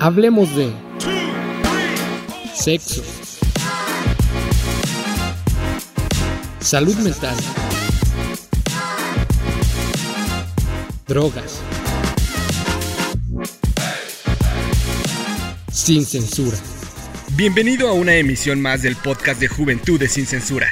Hablemos de sexo, salud mental, drogas, sin censura. Bienvenido a una emisión más del podcast de Juventudes sin Censura.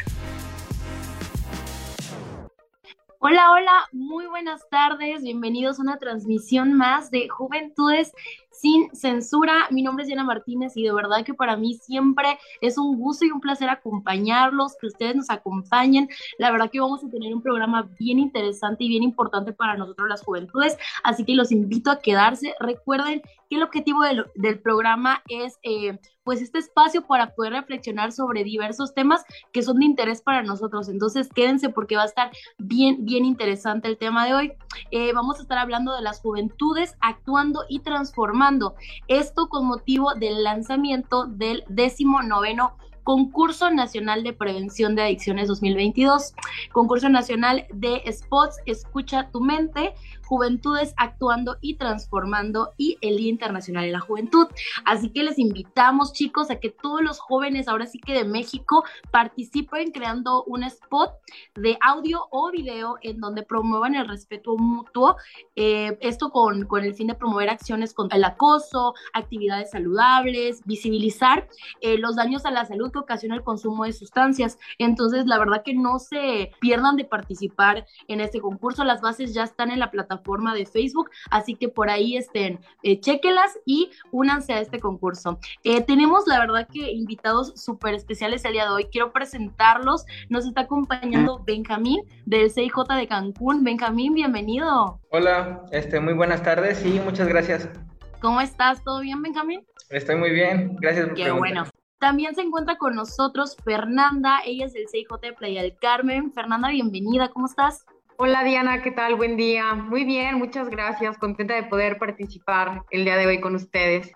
Hola, hola, muy buenas tardes, bienvenidos a una transmisión más de Juventudes sin censura. Mi nombre es Diana Martínez y de verdad que para mí siempre es un gusto y un placer acompañarlos, que ustedes nos acompañen. La verdad que vamos a tener un programa bien interesante y bien importante para nosotros las juventudes, así que los invito a quedarse. Recuerden que el objetivo del, programa es eh, pues este espacio para poder reflexionar sobre diversos temas que son de interés para nosotros. Entonces quédense porque va a estar bien, bien interesante el tema de hoy. Eh, vamos a estar hablando de las juventudes actuando y transformando. Esto con motivo del lanzamiento del décimo noveno Concurso Nacional de Prevención de Adicciones 2022, Concurso Nacional de Spots, Escucha tu mente, Juventudes Actuando y Transformando y el Día Internacional de la Juventud. Así que les invitamos, chicos, a que todos los jóvenes, ahora sí que de México, participen creando un spot de audio o video en donde promuevan el respeto mutuo. Eh, esto con, con el fin de promover acciones contra el acoso, actividades saludables, visibilizar eh, los daños a la salud que ocasiona el consumo de sustancias. Entonces, la verdad que no se pierdan de participar en este concurso. Las bases ya están en la plataforma forma de Facebook, así que por ahí estén, eh, chequelas y únanse a este concurso. Eh, tenemos la verdad que invitados súper especiales el día de hoy. Quiero presentarlos. Nos está acompañando Benjamín del CIJ de Cancún. Benjamín, bienvenido. Hola, este, muy buenas tardes y muchas gracias. ¿Cómo estás? ¿Todo bien, Benjamín? Estoy muy bien, gracias por Qué bueno. También se encuentra con nosotros Fernanda, ella es del CIJ de Playa del Carmen. Fernanda, bienvenida, ¿cómo estás? Hola Diana, ¿qué tal? Buen día. Muy bien, muchas gracias. Contenta de poder participar el día de hoy con ustedes.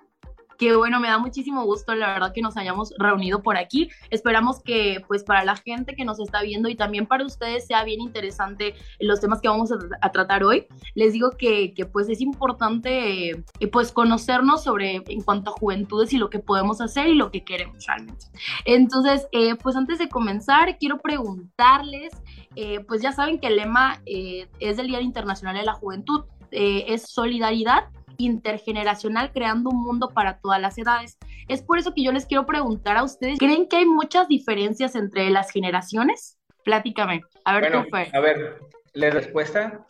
Qué bueno, me da muchísimo gusto, la verdad, que nos hayamos reunido por aquí. Esperamos que, pues, para la gente que nos está viendo y también para ustedes sea bien interesante los temas que vamos a, tratar hoy. Les digo que, que pues, es importante, eh, pues, conocernos sobre, en cuanto a juventudes y lo que podemos hacer y lo que queremos realmente. Entonces, eh, pues, antes de comenzar, quiero preguntarles eh, pues ya saben que el lema eh, es del Día Internacional de la Juventud, es solidaridad intergeneracional creando un mundo para todas las edades. Es por eso que yo les quiero preguntar a ustedes, ¿creen que hay muchas diferencias entre las generaciones? Platícame. A ver, bueno, A ver, la respuesta.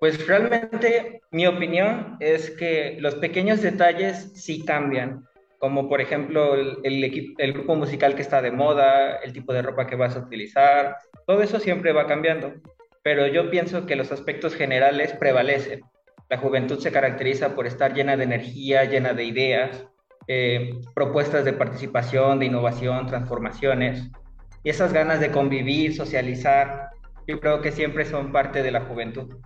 pues realmente mi opinión es que los pequeños detalles sí cambian como por ejemplo el, el, grupo musical que está de moda, el tipo de ropa que vas a utilizar, todo eso siempre va cambiando, pero yo pienso que los aspectos generales prevalecen. La juventud se caracteriza por estar llena de energía, llena de ideas, eh, propuestas de participación, de innovación, transformaciones, y esas ganas de convivir, socializar, yo creo que siempre son parte de la juventud.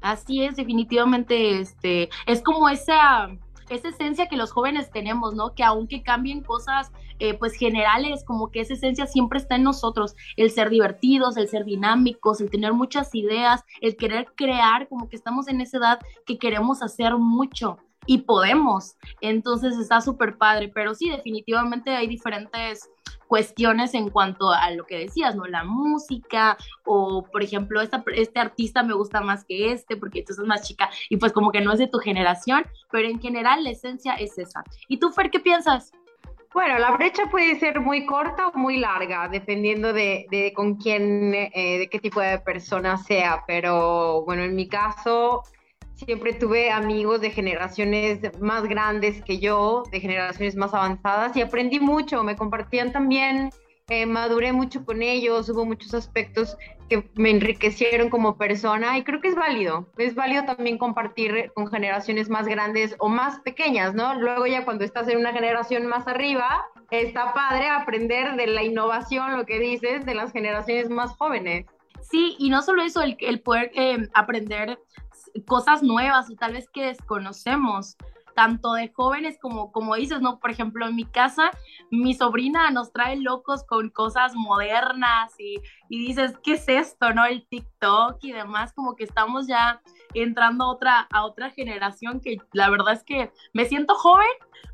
Así es, definitivamente, este, es como esa esa esencia que los jóvenes tenemos, ¿no? Que aunque cambien cosas, eh, pues generales, como que esa esencia siempre está en nosotros, el ser divertidos, el ser dinámicos, el tener muchas ideas, el querer crear, como que estamos en esa edad que queremos hacer mucho y podemos. Entonces está súper padre, pero sí, definitivamente hay diferentes cuestiones en cuanto a lo que decías, ¿no? La música o, por ejemplo, este artista me gusta más que este porque tú sos más chica y pues como que no es de tu generación, pero en general la esencia es esa. ¿Y tú, Fer, qué piensas? Bueno, la brecha puede ser muy corta o muy larga, dependiendo de, con quién, eh, de qué tipo de persona sea, pero bueno, en mi caso, siempre tuve amigos de generaciones más grandes que yo, de generaciones más avanzadas y aprendí mucho, me compartían también, eh, maduré mucho con ellos, hubo muchos aspectos que me enriquecieron como persona y creo que es válido, es válido también compartir con generaciones más grandes o más pequeñas, ¿no? Luego ya cuando estás en una generación más arriba, está padre aprender de la innovación, lo que dices, de las generaciones más jóvenes. Sí, y no solo eso, el, el poder eh, aprender cosas nuevas o tal vez que desconocemos. Tanto de jóvenes como, como dices, ¿no? Por ejemplo, en mi casa, mi sobrina nos trae locos con cosas modernas y, y dices, ¿qué es esto, no? El TikTok y demás, como que estamos ya entrando a otra, a otra generación que la verdad es que me siento joven,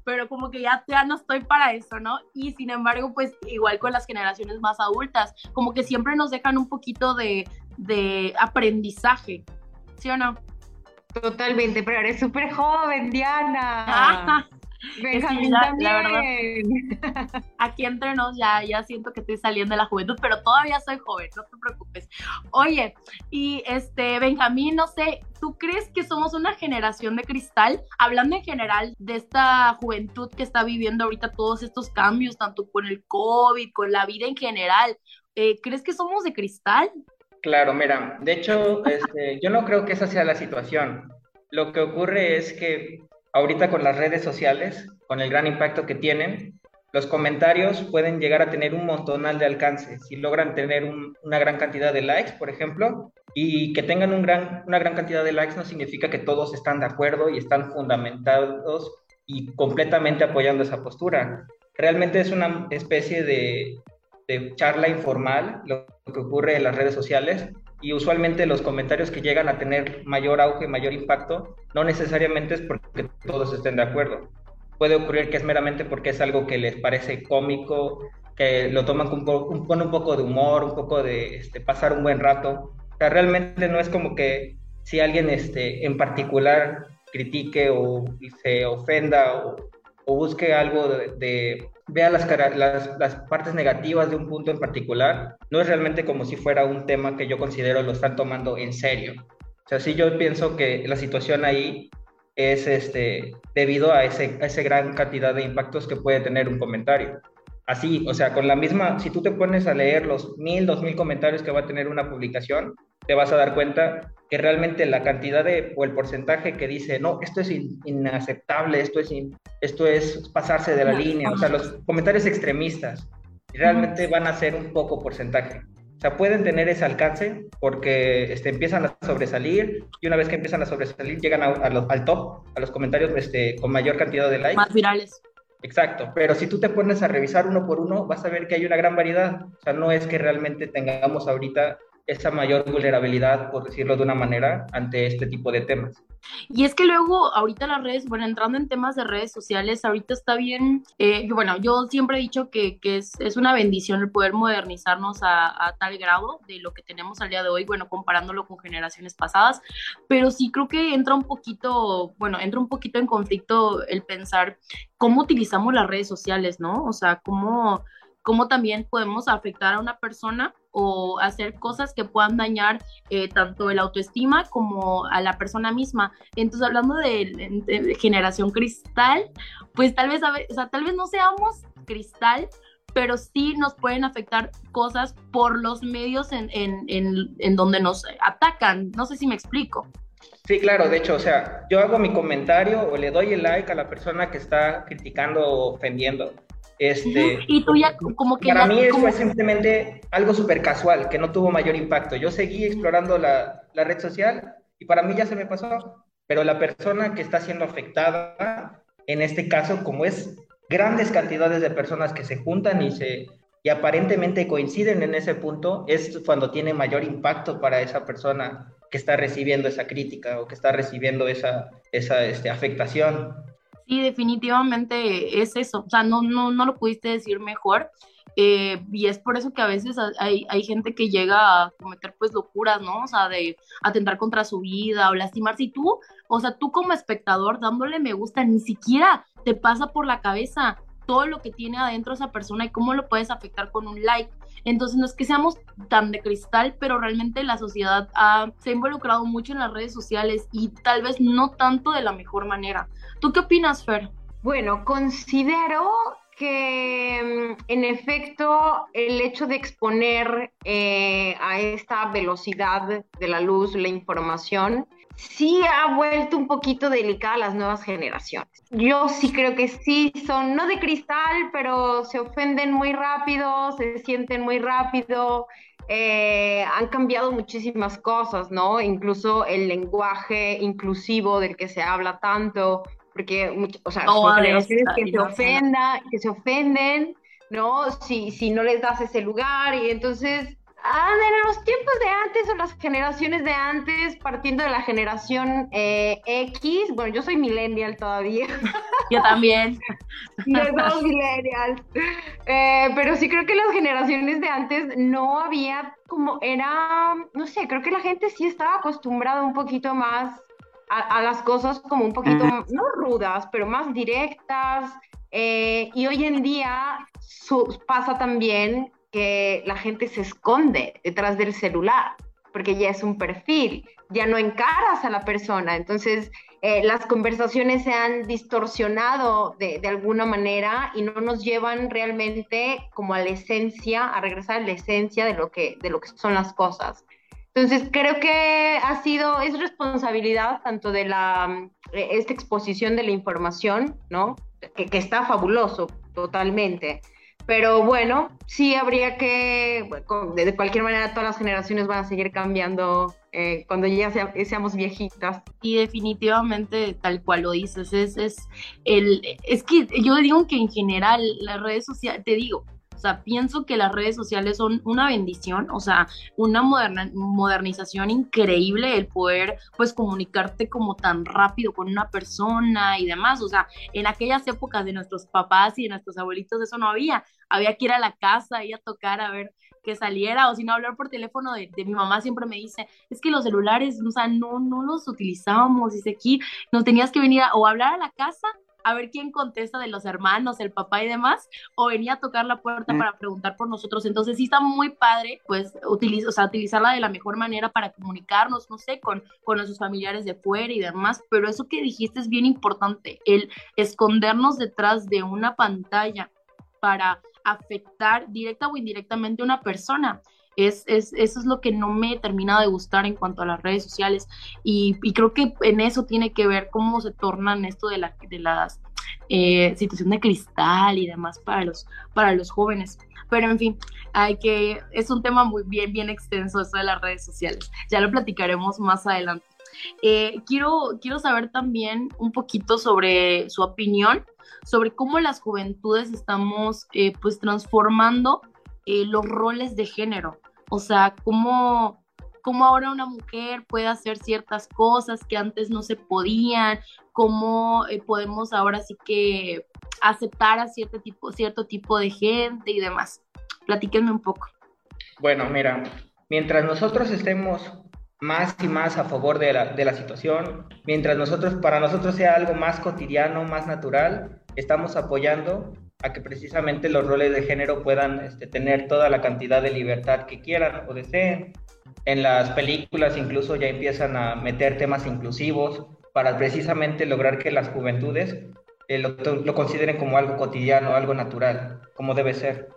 pero como que ya, ya no estoy para eso, ¿no? Y sin embargo, pues igual con las generaciones más adultas, como que siempre nos dejan un poquito de, de aprendizaje, ¿sí o no? Totalmente, pero eres súper joven, Diana. Benjamín también. aquí entre nos ya, ya siento que estoy saliendo de la juventud, pero todavía soy joven, no te preocupes. Oye, y este, Benjamín, no sé, ¿tú crees que somos una generación de cristal? Hablando en general de esta juventud que está viviendo ahorita todos estos cambios, tanto con el COVID, con la vida en general, eh, ¿crees que somos de cristal? Claro, mira, de hecho, este, yo no creo que esa sea la situación. Lo que ocurre es que ahorita con las redes sociales, con el gran impacto que tienen, los comentarios pueden llegar a tener un montonal de alcance. Si logran tener una gran cantidad de likes, por ejemplo, y que tengan una gran cantidad de likes no significa que todos están de acuerdo y están fundamentados y completamente apoyando esa postura. Realmente es una especie de, de charla informal, lo que ocurre en las redes sociales, y usualmente los comentarios que llegan a tener mayor auge, mayor impacto, no necesariamente es porque todos estén de acuerdo. Puede ocurrir que es meramente porque es algo que les parece cómico, que lo toman con un, un poco de humor, un poco de este, pasar un buen rato. O sea, realmente no es como que si alguien este, en particular critique o se ofenda o, o busque algo de, vea las, partes negativas de un punto en particular, no es realmente como si fuera un tema que yo considero lo están tomando en serio. O sea, sí yo pienso que la situación ahí es este, debido a, ese, a esa gran cantidad de impactos que puede tener un comentario. Así, o sea, con la misma, si tú te pones a leer los mil, dos mil comentarios que va a tener una publicación, te vas a dar cuenta que realmente la cantidad de, o el porcentaje que dice, no, esto es inaceptable, esto es, esto es pasarse de la línea, o sea, los comentarios extremistas realmente van a ser un poco porcentaje. O sea, pueden tener ese alcance porque este, empiezan a sobresalir y una vez que empiezan a sobresalir llegan a, al top, a los comentarios este, con mayor cantidad de likes. Más virales. Exacto, pero si tú te pones a revisar uno por uno, vas a ver que hay una gran variedad. O sea, no es que realmente tengamos ahorita esa mayor vulnerabilidad, por decirlo de una manera, ante este tipo de temas. Y es que luego, ahorita las redes, bueno, entrando en temas de redes sociales, ahorita está bien, eh, bueno, yo siempre he dicho que, que es, es, una bendición el poder modernizarnos a, a, tal grado de lo que tenemos al día de hoy, bueno, comparándolo con generaciones pasadas, pero sí creo que entra un poquito, bueno, entra un poquito en conflicto el pensar cómo utilizamos las redes sociales, ¿no? O sea, cómo cómo también podemos afectar a una persona o hacer cosas que puedan dañar eh, tanto el autoestima como a la persona misma. Entonces, hablando de, generación cristal, pues tal vez, o sea, tal vez no seamos cristal, pero sí nos pueden afectar cosas por los medios en, en, en, en donde nos atacan. No sé si me explico. Sí, claro, de hecho, o sea, yo hago mi comentario o le doy el like a la persona que está criticando o ofendiendo. Este, y tú ya como que... Para mí eso fue simplemente algo súper casual, que no tuvo mayor impacto. Yo seguí explorando la, la, red social y para mí ya se me pasó. Pero la persona que está siendo afectada, en este caso, como es grandes cantidades de personas que se juntan y, se, y aparentemente coinciden en ese punto, es cuando tiene mayor impacto para esa persona que está recibiendo esa crítica o que está recibiendo esa, esa este, afectación. Sí, definitivamente es eso. O sea, no, no, no lo pudiste decir mejor. Eh, y es por eso que a veces hay, hay, gente que llega a cometer pues locuras, ¿no? O sea, de atentar contra su vida o lastimarse. Y tú, o sea, tú como espectador dándole me gusta, ni siquiera te pasa por la cabeza todo lo que tiene adentro esa persona y cómo lo puedes afectar con un like. Entonces no es que seamos tan de cristal, pero realmente la sociedad se ha involucrado mucho en las redes sociales y tal vez no tanto de la mejor manera. ¿Tú qué opinas, Fer? Bueno, considero que mm, en efecto el hecho de exponer eh, a esta velocidad de la luz la información sí ha vuelto un poquito delicada a las nuevas generaciones. Yo sí creo que sí son, no de cristal, pero se ofenden muy rápido, se sienten muy rápido, eh, han cambiado muchísimas cosas, ¿no? Incluso el lenguaje inclusivo del que se habla tanto, porque, o sea, Oh, son generaciones esta, que se ofenda, que se ofenden, ¿no? Si, si no les das ese lugar y entonces, ah, en los tiempos de antes o las generaciones de antes, partiendo de la generación eh, X, bueno, yo soy millennial todavía, Yo también. no somos millennials, Eh, pero sí creo que las generaciones de antes no había como, era, no sé, creo que la gente sí estaba acostumbrada un poquito más a, a las cosas como un poquito, no rudas, pero más directas. eh, y hoy en día su- pasa también que la gente se esconde detrás del celular, porque ya es un perfil, ya no encaras a la persona. Entonces, eh, las conversaciones se han distorsionado de, de alguna manera y no nos llevan realmente como a la esencia, a regresar a la esencia de lo que, de lo que son las cosas. Entonces, creo que ha sido, es responsabilidad tanto de la, mm, eh, esta exposición de la información, ¿no? Que, que está fabuloso, totalmente. Pero bueno, sí habría que, de cualquier manera, todas las generaciones van a seguir cambiando eh, cuando ya sea- seamos viejitas. Y definitivamente, tal cual lo dices, es, es, el, es que yo digo que en general las redes sociales, te digo, sea, pienso que las redes sociales son una bendición, o sea, una moderna- modernización increíble el poder, pues, comunicarte como tan rápido con una persona y demás, o sea, en aquellas épocas de nuestros papás y de nuestros abuelitos eso no había, había que ir a la casa y a tocar a ver que saliera, o si no, hablar por teléfono de, de mi mamá siempre me dice, es que los celulares, o sea, no, no los utilizábamos, dice aquí, nos tenías que venir a, o hablar a la casa a ver quién contesta de los hermanos, el papá y demás, o venía a tocar la puerta para preguntar por nosotros. Entonces sí está muy padre, pues, utiliza, o sea, utilizarla de la mejor manera para comunicarnos, no sé, con, con nuestros familiares de fuera y demás, pero eso que dijiste es bien importante, el escondernos detrás de una pantalla para afectar directa o indirectamente a una persona. Es, es, eso es lo que no me termina de gustar en cuanto a las redes sociales y, creo que en eso tiene que ver cómo se tornan esto de, la, de las eh, situación de cristal y demás para los, para los jóvenes. Pero en fin, hay que, es un tema muy bien, bien extenso eso de las redes sociales. Ya lo platicaremos más adelante. Eh, quiero, quiero saber también un poquito sobre su opinión sobre cómo las juventudes estamos eh, pues transformando eh, los roles de género. O sea, cómo, cómo ahora una mujer puede hacer ciertas cosas que antes no se podían, cómo eh, podemos ahora sí que aceptar a cierto tipo, cierto tipo de gente y demás. Platíquenme un poco. Bueno, mira, mientras nosotros estemos más y más a favor de la, de la situación, mientras nosotros, para nosotros sea algo más cotidiano, más natural, estamos apoyando a que precisamente los roles de género puedan este, tener toda la cantidad de libertad que quieran o deseen. En las películas incluso ya empiezan a meter temas inclusivos para precisamente lograr que las juventudes eh, lo, consideren como algo cotidiano, algo natural, como debe ser.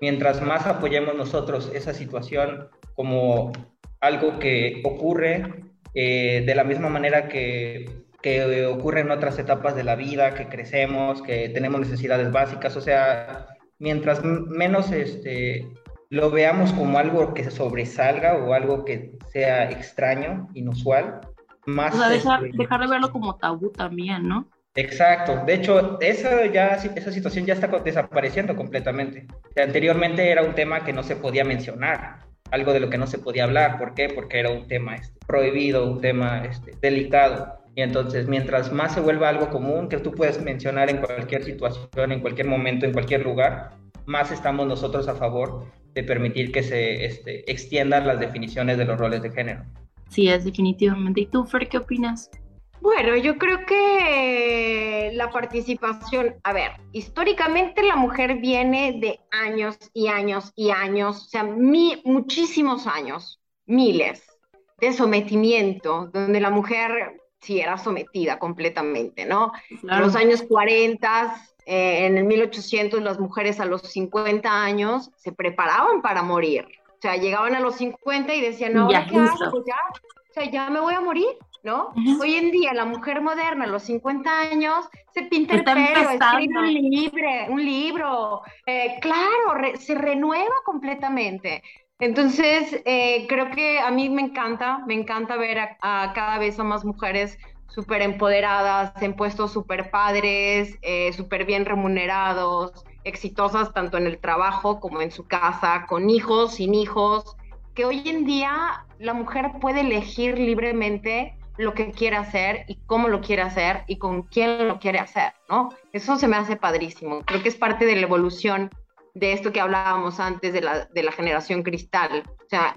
Mientras más apoyemos nosotros esa situación como algo que ocurre eh, de la misma manera que, que, ocurre en otras etapas de la vida, que crecemos, que tenemos necesidades básicas, o sea, mientras menos este, lo veamos como algo que se sobresalga o algo que sea extraño, inusual, más... O sea, dejar, este, dejar de verlo como tabú también, ¿no? Exacto, de hecho, esa, ya, esa situación ya está desapareciendo completamente. O sea, anteriormente era un tema que no se podía mencionar, algo de lo que no se podía hablar. ¿Por qué? Porque era un tema este, prohibido, un tema este, delicado. Y entonces, mientras más se vuelva algo común que tú puedes mencionar en cualquier situación, en cualquier momento, en cualquier lugar, más estamos nosotros a favor de permitir que se este, extiendan las definiciones de los roles de género. Sí, es definitivamente. ¿Y tú, Fer, qué opinas? Bueno, yo creo que la participación, a ver, históricamente la mujer viene de años y años y años, o sea, mi, muchísimos años, miles de sometimiento, donde la mujer sí era sometida completamente, ¿no? Claro. En los años 40, eh, en el 1800, las mujeres a los 50 años se preparaban para morir. O sea, llegaban a los 50 y decían, no, ¿ahora qué hago? Pues ya, o sea, ya me voy a morir. ¿no? Uh -huh. Hoy en día la mujer moderna a los 50 años se pinta el pelo, escribe un, libre, un libro, eh, claro, re, se renueva completamente. Entonces, eh, creo que a mí me encanta, me encanta ver a, cada vez más mujeres súper empoderadas, en puestos súper padres, eh, súper bien remunerados, exitosas tanto en el trabajo como en su casa, con hijos, sin hijos, que hoy en día la mujer puede elegir libremente lo que quiere hacer y cómo lo quiere hacer y con quién lo quiere hacer, ¿no? Eso se me hace padrísimo. Creo que es parte de la evolución de esto que hablábamos antes de la, de la generación cristal. O sea,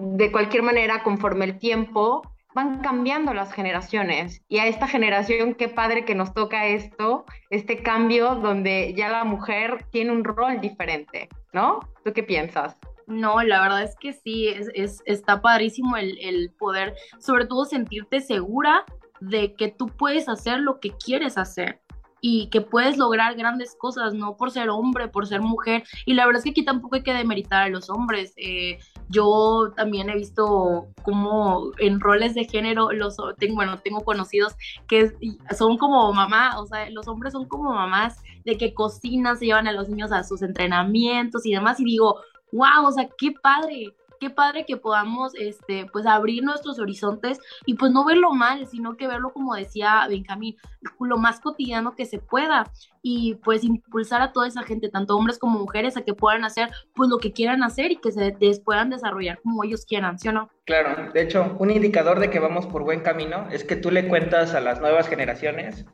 de cualquier manera, conforme el tiempo, van cambiando las generaciones. Y a esta generación, qué padre que nos toca esto, este cambio donde ya la mujer tiene un rol diferente, ¿no? ¿Tú qué piensas? No, la verdad es que sí, es, es está padrísimo el, el poder, sobre todo sentirte segura de que tú puedes hacer lo que quieres hacer y que puedes lograr grandes cosas, no por ser hombre, por ser mujer. Y la verdad es que aquí tampoco hay que demeritar a los hombres. Eh, yo también he visto como en roles de género, los tengo, bueno, tengo conocidos que son como mamá, o sea, los hombres son como mamás de que cocinan, se llevan a los niños a sus entrenamientos y demás. Y digo, wow, o sea, qué padre qué padre que podamos, este, pues abrir nuestros horizontes y pues no verlo mal, sino que verlo como decía Benjamín, lo más cotidiano que se pueda y pues impulsar a toda esa gente, tanto hombres como mujeres, a que puedan hacer pues lo que quieran hacer y que se puedan desarrollar como ellos quieran, ¿sí o no? Claro, de hecho, un indicador de que vamos por buen camino es que tú le cuentas a las nuevas generaciones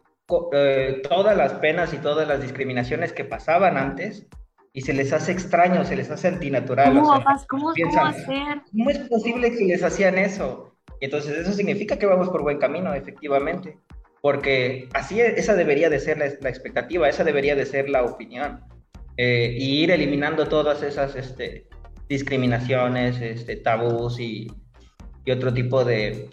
eh, todas las penas y todas las discriminaciones que pasaban antes y se les hace extraño, se les hace antinatural. ¿Cómo, ¿Cómo, hacer? ¿Cómo es posible que les hacían eso? Y entonces eso significa que vamos por buen camino, efectivamente, porque así e, esa debería de ser la, expectativa, esa debería de ser la opinión, eh, y ir eliminando todas esas este, discriminaciones, este, tabús y, y otro tipo de,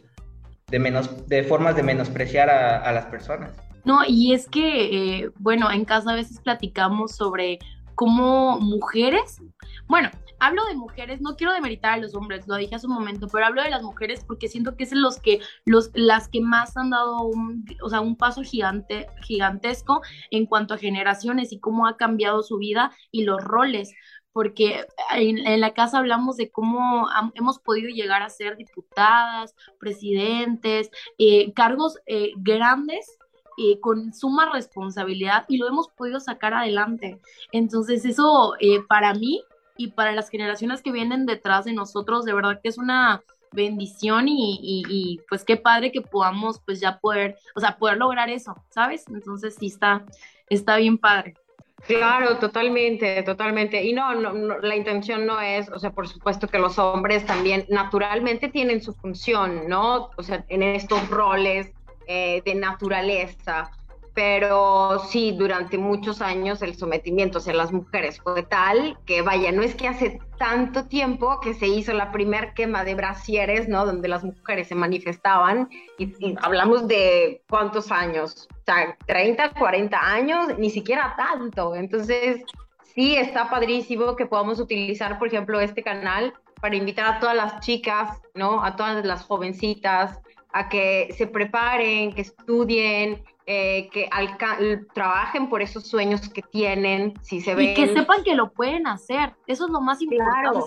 de, menos, de formas de menospreciar a, a las personas. No, y es que, eh, bueno, en casa a veces platicamos sobre como mujeres, bueno, hablo de mujeres, no quiero demeritar a los hombres, lo dije hace un momento, pero hablo de las mujeres porque siento que es los que, los, las que más han dado un, o sea, un paso gigante, gigantesco en cuanto a generaciones y cómo ha cambiado su vida y los roles porque en, la casa hablamos de cómo hemos podido llegar a ser diputadas, presidentes, eh, cargos eh, grandes eh, con suma responsabilidad y lo hemos podido sacar adelante. Entonces eso eh, para mí y para las generaciones que vienen detrás de nosotros, de verdad que es una bendición y, pues qué padre que podamos pues ya poder, o sea, poder lograr eso, ¿sabes? Entonces sí está, está bien padre. Claro, totalmente, totalmente. Y no, no, la intención no es, o sea, por supuesto que los hombres también naturalmente tienen su función, ¿no? O sea, en estos roles eh, de naturaleza, pero sí, durante muchos años el sometimiento hacia las mujeres fue tal que, vaya, no es que hace tanto tiempo que se hizo la primer quema de brasieres, ¿no? Donde las mujeres se manifestaban, y, hablamos de cuántos años, o sea, 30, 40 años, ni siquiera tanto. Entonces, sí, está padrísimo que podamos utilizar, por ejemplo, este canal para invitar a todas las chicas, ¿no? A todas las jovencitas, a que se preparen, que estudien, eh, que trabajen por esos sueños que tienen, si se ven. Y que sepan que lo pueden hacer, eso es lo más importante.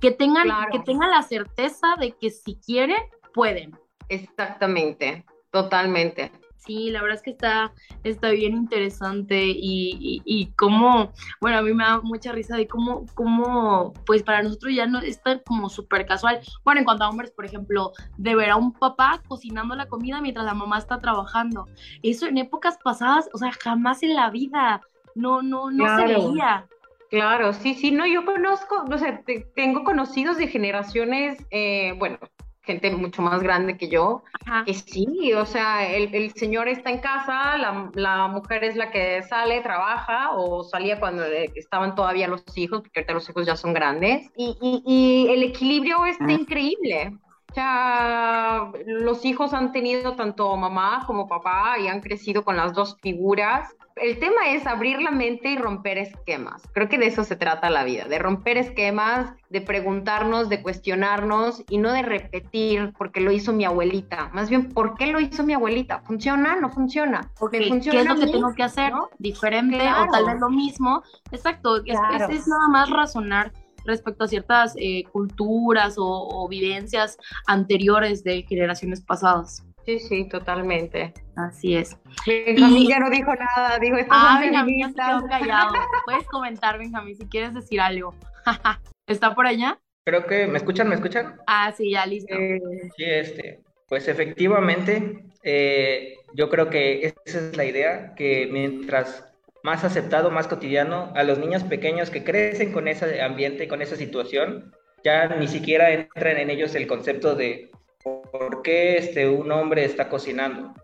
que, tengan, que tengan la certeza de que si quieren, pueden. Exactamente, totalmente. Sí, la verdad es que está, está bien interesante y, y, cómo, bueno, a mí me da mucha risa de cómo, cómo, pues para nosotros ya no está como súper casual. Bueno, en cuanto a hombres, por ejemplo, de ver a un papá cocinando la comida mientras la mamá está trabajando. Eso en épocas pasadas, o sea, jamás en la vida, no, no, no se veía. Claro, sí, sí, no, yo conozco, no sé, tengo conocidos de generaciones, eh, bueno, gente mucho más grande que yo, que sí, o sea, el, señor está en casa, la, mujer es la que sale, trabaja o salía cuando estaban todavía los hijos, porque ahorita los hijos ya son grandes, y, y, el equilibrio está increíble. O sea, los hijos han tenido tanto mamá como papá y han crecido con las dos figuras el tema es abrir la mente y romper esquemas. Creo que de eso se trata la vida, de romper esquemas, de preguntarnos, de cuestionarnos y no de repetir porque lo hizo mi abuelita. Más bien, ¿por qué lo hizo mi abuelita? ¿Funciona? ¿No funciona? ¿Qué es lo que tengo que hacer? ¿Diferente o tal vez lo mismo? Exacto, es, es, nada más razonar respecto a ciertas eh, culturas o, o vivencias anteriores de generaciones pasadas. Sí, sí, totalmente. Así es. Benjamín ya no dijo nada, dijo esto ah, Benjamín se quedó callado. Puedes comentar, Benjamín, si quieres decir algo. ¿Está por allá? Creo que, ¿me escuchan? ¿Me escuchan? Ah, sí, ya listo. Eh, sí, este, pues efectivamente, eh, yo creo que esa es la idea, que mientras más aceptado, más cotidiano, a los niños pequeños que crecen con ese ambiente, con esa situación, ya ni siquiera entran en ellos el concepto de por qué este, un hombre está cocinando,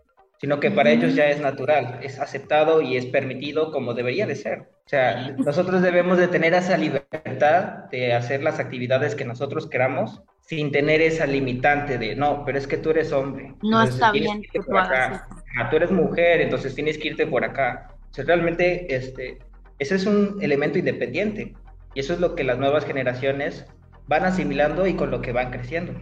sino que para ellos ya es natural, es aceptado y es permitido como debería de ser. O sea, nosotros debemos de tener esa libertad de hacer las actividades que nosotros queramos sin tener esa limitante de, no, pero es que tú eres hombre. No está bien que tú hagas ah, tú eres mujer, entonces tienes que irte por acá. O sea, realmente este, ese es un elemento independiente. Y eso es lo que las nuevas generaciones van asimilando y con lo que van creciendo.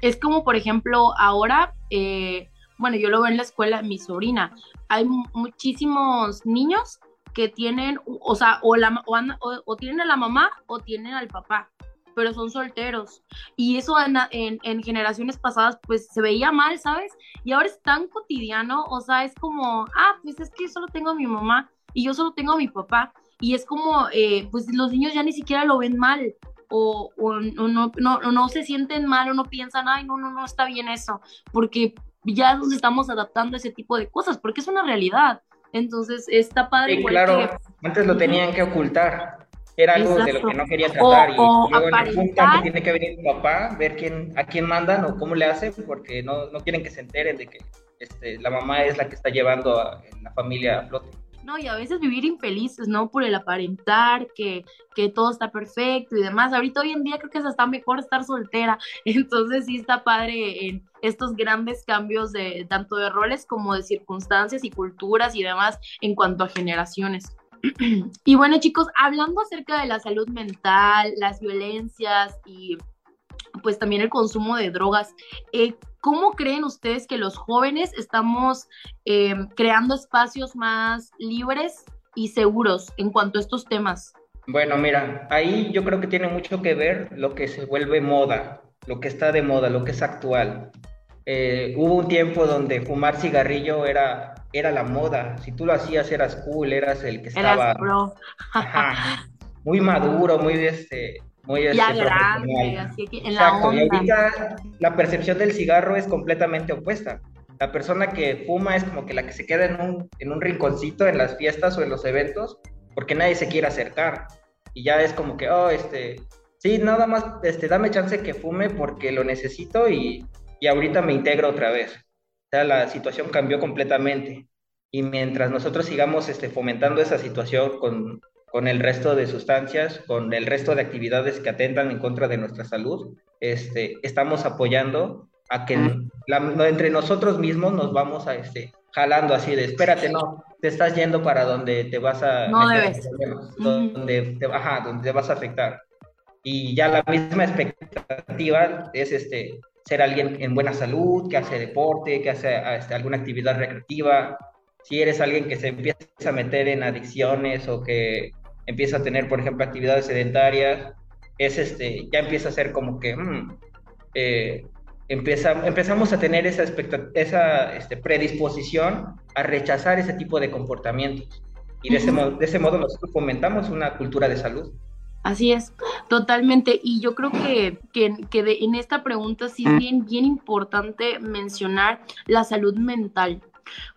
Es como, por ejemplo, ahora, eh, bueno, yo lo veo en la escuela, mi sobrina, hay muchísimos niños que tienen, o sea, o, la, o, tienen a la mamá o tienen al papá, pero son solteros. Y eso en, en, generaciones pasadas, pues se veía mal, ¿sabes? Y ahora es tan cotidiano, o sea, es como, ah, pues es que solo tengo a mi mamá y yo solo tengo a mi papá. Y es como, eh, pues los niños ya ni siquiera lo ven mal. O, o no, no, no, no se sienten mal o no piensan, ay, no, no, no está bien eso, porque ya nos estamos adaptando a ese tipo de cosas, porque es una realidad. Entonces está padre. Sí, claro, antes lo tenían que ocultar. Era algo de lo que no quería tratar. y luego en el punto tiene que venir tu papá, ver quién, a quién mandan o cómo le hacen, porque no, no quieren que se enteren de que este, la mamá es la que está llevando a la familia a flote. No, y a veces vivir infelices, ¿no? Por el aparentar que, que todo está perfecto y demás. Ahorita hoy en día creo que es hasta mejor estar soltera. Entonces sí está padre en estos grandes cambios de tanto de roles como de circunstancias y culturas y demás en cuanto a generaciones. Y bueno, chicos, hablando acerca de la salud mental, las violencias y pues también el consumo de drogas, eh, ¿cómo creen ustedes que los jóvenes estamos eh, creando espacios más libres y seguros en cuanto a estos temas? Bueno, mira, ahí yo creo que tiene mucho que ver lo que se vuelve moda, lo que está de moda, lo que es actual. Eh, hubo un tiempo donde fumar cigarrillo era, era la moda. Si tú lo hacías, eras cool, eras el que estaba. muy maduro, muy este. Muy ya este, grande, así que en la onda. Y ahorita la percepción del cigarro es completamente opuesta. La persona que fuma es como que la que se queda en un, en un rinconcito en las fiestas o en los eventos porque nadie se quiere acercar. Y ya es como que, oh, este, sí, nada más, este, dame chance que fume porque lo necesito y y ahorita me integro otra vez. Sea, la situación cambió completamente. Y mientras nosotros sigamos este, fomentando esa situación con, con el resto de sustancias, con el resto de actividades que atentan en contra de nuestra salud, este, estamos apoyando a que entre nosotros mismos nos vamos a este, jalando así de espérate, no, te estás yendo para donde te vas a no debes. donde, te, ajá, donde te vas a afectar. Y ya la misma expectativa es este ser alguien en buena salud, que hace deporte, que hace este, alguna actividad recreativa. Si eres alguien que se empieza a meter en adicciones o que empieza a tener, por ejemplo, actividades sedentarias, es este, ya empieza a ser como que mm, eh, empieza, empezamos a tener esa, esa este, predisposición a rechazar ese tipo de comportamientos. Y de ese, modo, de ese modo nosotros fomentamos una cultura de salud. Así es, totalmente. Y yo creo que, que, en esta pregunta sí es bien, bien importante mencionar la salud mental,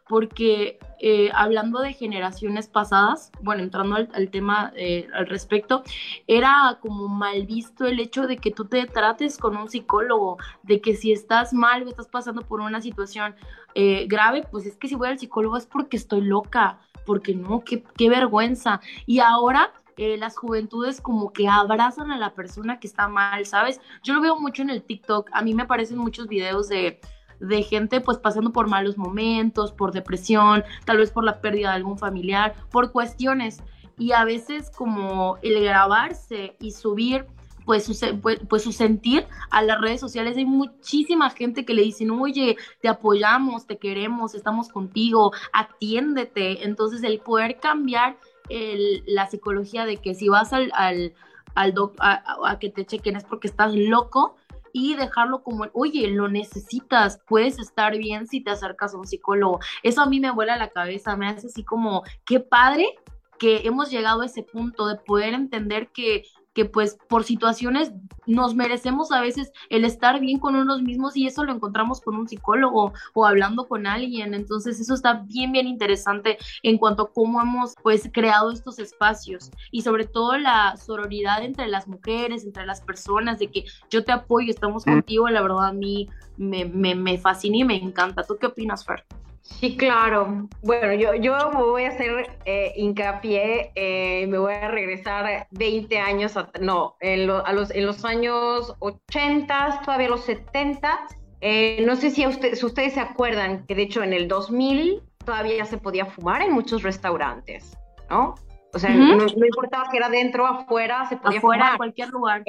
porque eh, hablando de generaciones pasadas, bueno, entrando al, tema eh, al respecto, era como mal visto el hecho de que tú te trates con un psicólogo, de que si estás mal o estás pasando por una situación eh, grave, pues es que si voy al psicólogo es porque estoy loca, porque no, qué, qué vergüenza. Y ahora eh, las juventudes como que abrazan a la persona que está mal, ¿sabes? Yo lo veo mucho en el TikTok, a mí me aparecen muchos videos de, de gente pues pasando por malos momentos, por depresión, tal vez por la pérdida de algún familiar, por cuestiones. Y a veces como el grabarse y subir pues su, pues, pues, su sentir a las redes sociales. Hay muchísima gente que le dicen, oye, te apoyamos, te queremos, estamos contigo, atiéndete. Entonces el poder cambiar la psicología de que si vas al, al, al doc, a, que te chequen es porque estás loco y dejarlo como, oye, lo necesitas, puedes estar bien si te acercas a un psicólogo. Eso a mí me vuela la cabeza, me hace así como, qué padre que hemos llegado a ese punto de poder entender que que pues por situaciones nos merecemos a veces el estar bien con unos mismos y eso lo encontramos con un psicólogo o hablando con alguien. Entonces eso está bien, bien interesante en cuanto a cómo hemos pues creado estos espacios y sobre todo la sororidad entre las mujeres, entre las personas, de que yo te apoyo, estamos contigo, la verdad a mí me, me, me fascina y me encanta. ¿Tú qué opinas, Fer? Sí, claro. Bueno, yo, yo voy a hacer eh, hincapié, eh, me voy a regresar 20 años, no, en, a los, en los años 80, todavía los 70. Eh, no sé si, si ustedes se acuerdan que de hecho en el 2000 todavía se podía fumar en muchos restaurantes, ¿no? O sea, no, importaba que era dentro o afuera, se podía afuera, fumar. en cualquier lugar.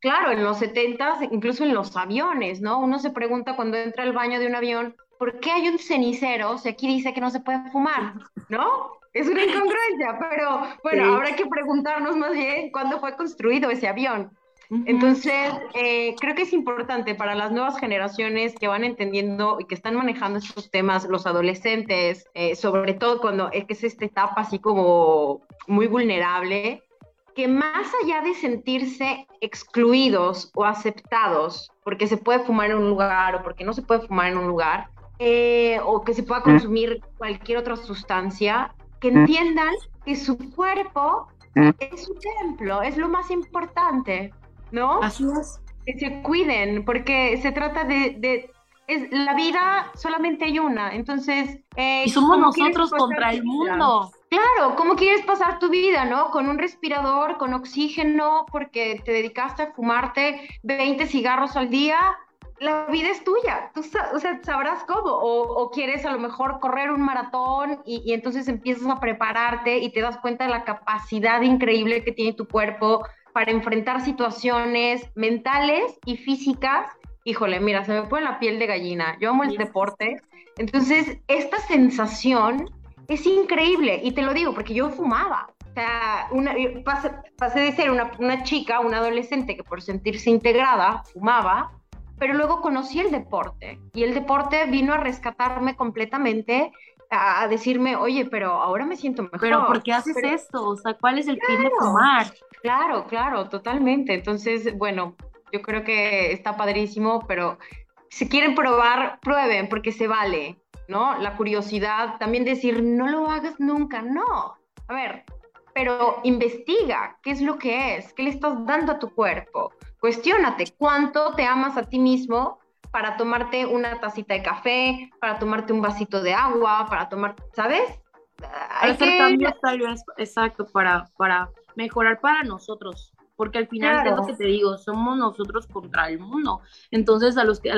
claro, en los 70, incluso en los aviones, ¿no? Uno se pregunta cuando entra al baño de un avión, ¿por qué hay un cenicero si aquí dice que no se puede fumar? ¿No? Es una incongruencia, pero bueno, habrá que preguntarnos más bien cuándo fue construido ese avión. Entonces, eh, creo que es importante para las nuevas generaciones que van entendiendo y que están manejando estos temas, los adolescentes, eh, sobre todo cuando es que es esta etapa así como muy vulnerable, que más allá de sentirse excluidos o aceptados porque se puede fumar en un lugar o porque no se puede fumar en un lugar, eh, o que se pueda consumir cualquier otra sustancia, que entiendan que su cuerpo es su templo, es lo más importante, ¿no? Así es. Que se cuiden, porque se trata de, es, la vida solamente hay una, entonces... Eh, y somos nosotros contra el mundo. Claro, ¿cómo quieres pasar tu vida, no? Con un respirador, con oxígeno, porque te dedicaste a fumarte 20 cigarros al día, la vida es tuya, tú o sea, sabrás cómo, o, quieres a lo mejor correr un maratón y, entonces empiezas a prepararte y te das cuenta de la capacidad increíble que tiene tu cuerpo para enfrentar situaciones mentales y físicas. Híjole, mira, se me pone la piel de gallina, yo amo el deporte, entonces esta sensación es increíble y te lo digo porque yo fumaba. O sea, una, pasé, pasé de ser una, una chica, una adolescente que por sentirse integrada fumaba, pero luego conocí el deporte y el deporte vino a rescatarme completamente, a, decirme, oye, pero ahora me siento mejor. Pero ¿por qué haces esto? O sea, ¿cuál es el fin de fumar? Claro, claro, totalmente. Entonces, bueno, yo creo que está padrísimo, pero si quieren probar, prueben, porque se vale, ¿no? La curiosidad, también decir, no lo hagas nunca, no. A ver, pero investiga qué es lo que es, qué le estás dando a tu cuerpo. Cuestiónate cuánto te amas a ti mismo para tomarte una tacita de café, para tomarte un vasito de agua, para tomar, ¿sabes? Hay que... exacto, para, para mejorar para nosotros porque al final es lo que te digo, somos nosotros contra el mundo. Entonces, a los que,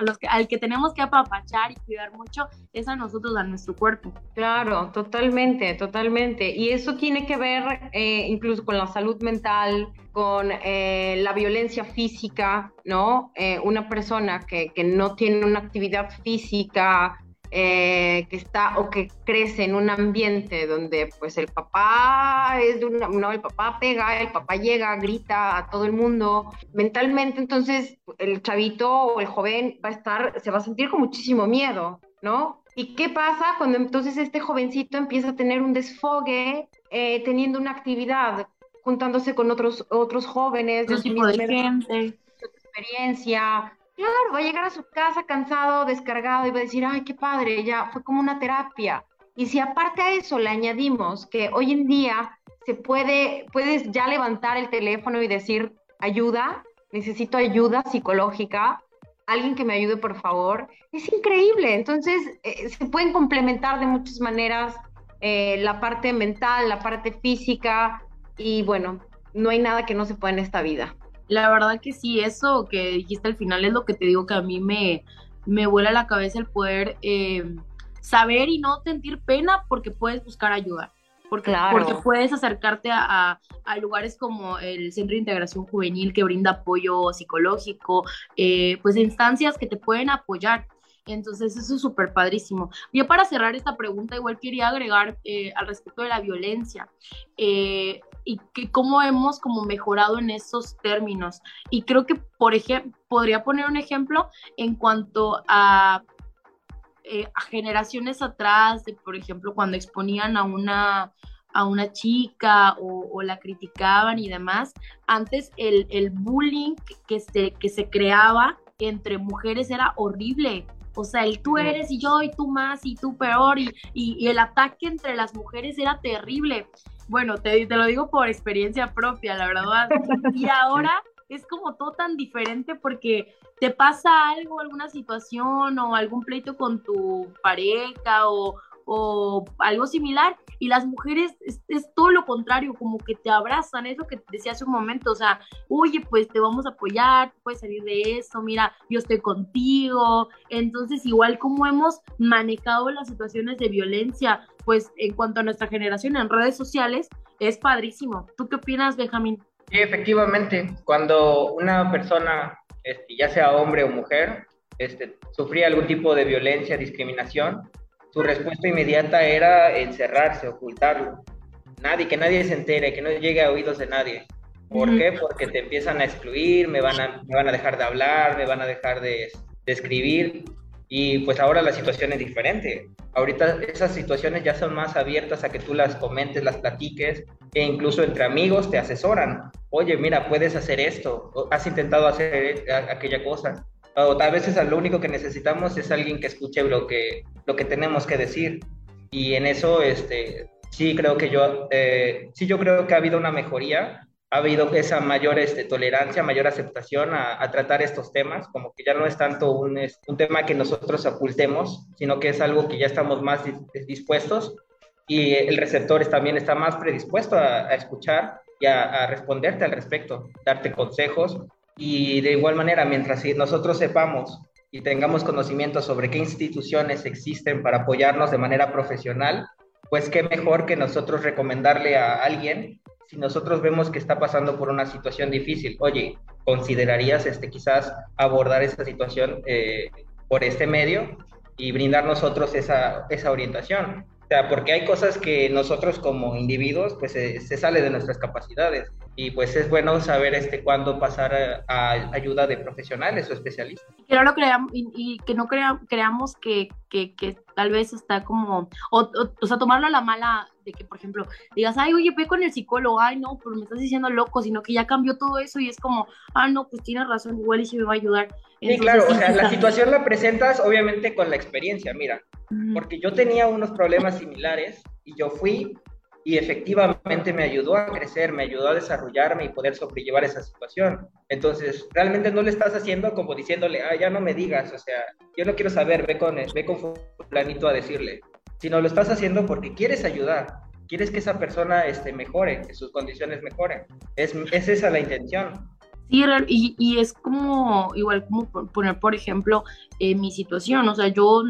los que, al que tenemos que apapachar y cuidar mucho es a nosotros, a nuestro cuerpo. Claro, totalmente, totalmente. Y eso tiene que ver eh, incluso con la salud mental, con eh, la violencia física, ¿no? Eh, una persona que, que no tiene una actividad física, eh, que está o que crece en un ambiente donde pues el papá es de una, no, el papá pega, el papá llega, grita a todo el mundo, mentalmente entonces el chavito o el joven va a estar, se va a sentir con muchísimo miedo, ¿no? ¿Y qué pasa cuando entonces este jovencito empieza a tener un desfogue eh, teniendo una actividad, juntándose con otros, otros jóvenes de su tipo de gente. experiencia, Claro, va a llegar a su casa cansado, descargado y va a decir, ay, qué padre, ya fue como una terapia. Y si aparte a eso le añadimos que hoy en día se puede, puedes ya levantar el teléfono y decir, ayuda, necesito ayuda psicológica, alguien que me ayude por favor, es increíble. Entonces, eh, se pueden complementar de muchas maneras eh, la parte mental, la parte física y bueno, no hay nada que no se pueda en esta vida. La verdad que sí, eso que dijiste al final es lo que te digo que a mí me, me vuela la cabeza el poder eh, saber y no sentir pena porque puedes buscar ayuda. Porque, porque puedes acercarte a, lugares como el Centro de Integración Juvenil que brinda apoyo psicológico, eh, pues instancias que te pueden apoyar. Entonces, eso es súper padrísimo. Yo para cerrar esta pregunta, igual quería agregar eh, al respecto de la violencia. Y que cómo hemos como mejorado en esos términos. Y creo que, por ejemplo, podría poner un ejemplo en cuanto a, eh, a generaciones atrás, de, por ejemplo, cuando exponían a una a una chica o, la criticaban y demás. Antes el, el bullying que se, que se creaba entre mujeres era horrible. O sea, el tú eres y yo y tú más y tú peor y, y, el ataque entre las mujeres era terrible. Bueno, te, te lo digo por experiencia propia, la verdad. Y ahora es como todo tan diferente porque te pasa algo, alguna situación o algún pleito con tu pareja o, o algo similar y las mujeres es, todo lo contrario, como que te abrazan, es lo que te decía hace un momento, o sea, oye, pues te vamos a apoyar, puedes salir de eso, mira, yo estoy contigo, entonces igual como hemos manejado las situaciones de violencia, pues en cuanto a nuestra generación en redes sociales, es padrísimo. ¿Tú qué opinas, Benjamín? Sí, efectivamente, cuando una persona, este, ya sea hombre o mujer, este, sufría algún tipo de violencia, discriminación, su respuesta inmediata era encerrarse, ocultarlo. Nadie, que nadie se entere, que no llegue a oídos de nadie. ¿Por qué? Porque te empiezan a excluir, me van a, me van a dejar de hablar, me van a dejar de, de escribir. Y pues ahora la situación es diferente. Ahorita esas situaciones ya son más abiertas a que tú las comentes, las platiques, e incluso entre amigos te asesoran. Oye, mira, puedes hacer esto, has intentado hacer aquella cosa o tal vez lo único que necesitamos es alguien que escuche lo que, lo que tenemos que decir. Y en eso, este, sí creo que yo, eh, sí yo creo que ha habido una mejoría, ha habido esa mayor este, tolerancia, mayor aceptación a, tratar estos temas, como que ya no es tanto un, tema que nosotros ocultemos, sino que es algo que ya estamos más dispuestos y el receptor también está más predispuesto a, a escuchar y a, a, responderte al respecto, darte consejos y de igual manera, mientras nosotros sepamos y tengamos conocimiento sobre qué instituciones existen para apoyarnos de manera profesional, pues qué mejor que nosotros recomendarle a alguien si nosotros vemos que está pasando por una situación difícil. Oye, ¿considerarías este, quizás abordar esa situación eh, por este medio y brindar nosotros esa, esa orientación? O sea, porque hay cosas que nosotros como individuos, pues se, se sale de nuestras capacidades y pues es bueno saber este cuándo pasar a, ayuda de profesionales o especialistas. Que no lo creamos, y, que no creamos que, que, que, tal vez está como, o, o, sea, tomarlo a la mala de que, por ejemplo, digas, ay, oye, ve con el psicólogo, ay, no, pero me estás diciendo loco, sino que ya cambió todo eso y es como, ah, no, pues tienes razón, igual y si me va a ayudar. sí, claro, o sea, la situación la presentas obviamente con la experiencia, mira, porque yo tenía unos problemas similares y yo fui y efectivamente me ayudó a crecer, me ayudó a desarrollarme y poder sobrellevar esa situación. Entonces, realmente no le estás haciendo como diciéndole, ah, ya no me digas, o sea, yo no quiero saber, ve con, ve con planito a decirle, sino lo estás haciendo porque quieres ayudar, quieres que esa persona este, mejore, que sus condiciones mejoren. Es, es esa la intención. Sí, y, es como, igual como poner, por ejemplo, eh, mi situación, o sea, yo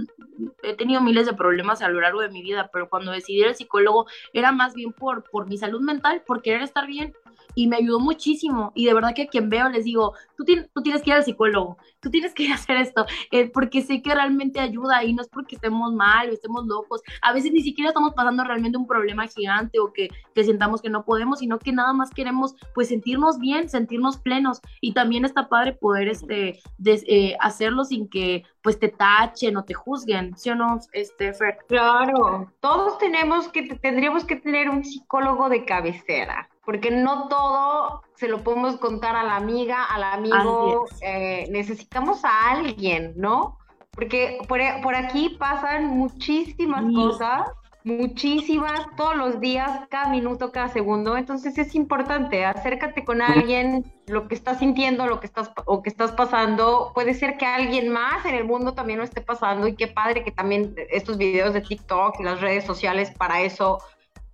he tenido miles de problemas a lo largo de mi vida, pero cuando decidí el psicólogo era más bien por, por mi salud mental, por querer estar bien, y me ayudó muchísimo. Y de verdad que a quien veo les digo, tú, tú tienes que ir al psicólogo, tú tienes que ir a hacer esto, eh, porque sé que realmente ayuda y no es porque estemos mal o estemos locos. A veces ni siquiera estamos pasando realmente un problema gigante o que, que sentamos que no podemos, sino que nada más queremos pues sentirnos bien, sentirnos plenos. Y también está padre poder este, eh, hacerlo sin que pues te tachen o te juzguen, ¿sí o no, este, Fer? Claro, todos tenemos que, tendríamos que tener un psicólogo de cabecera porque no todo se lo podemos contar a la amiga, al amigo, eh, necesitamos a alguien, ¿no? Porque por, por aquí pasan muchísimas cosas, muchísimas, todos los días, cada minuto, cada segundo, entonces es importante, acércate con alguien, lo que estás sintiendo, lo que estás, o que estás pasando, puede ser que alguien más en el mundo también lo esté pasando y qué padre que también estos videos de TikTok y las redes sociales para eso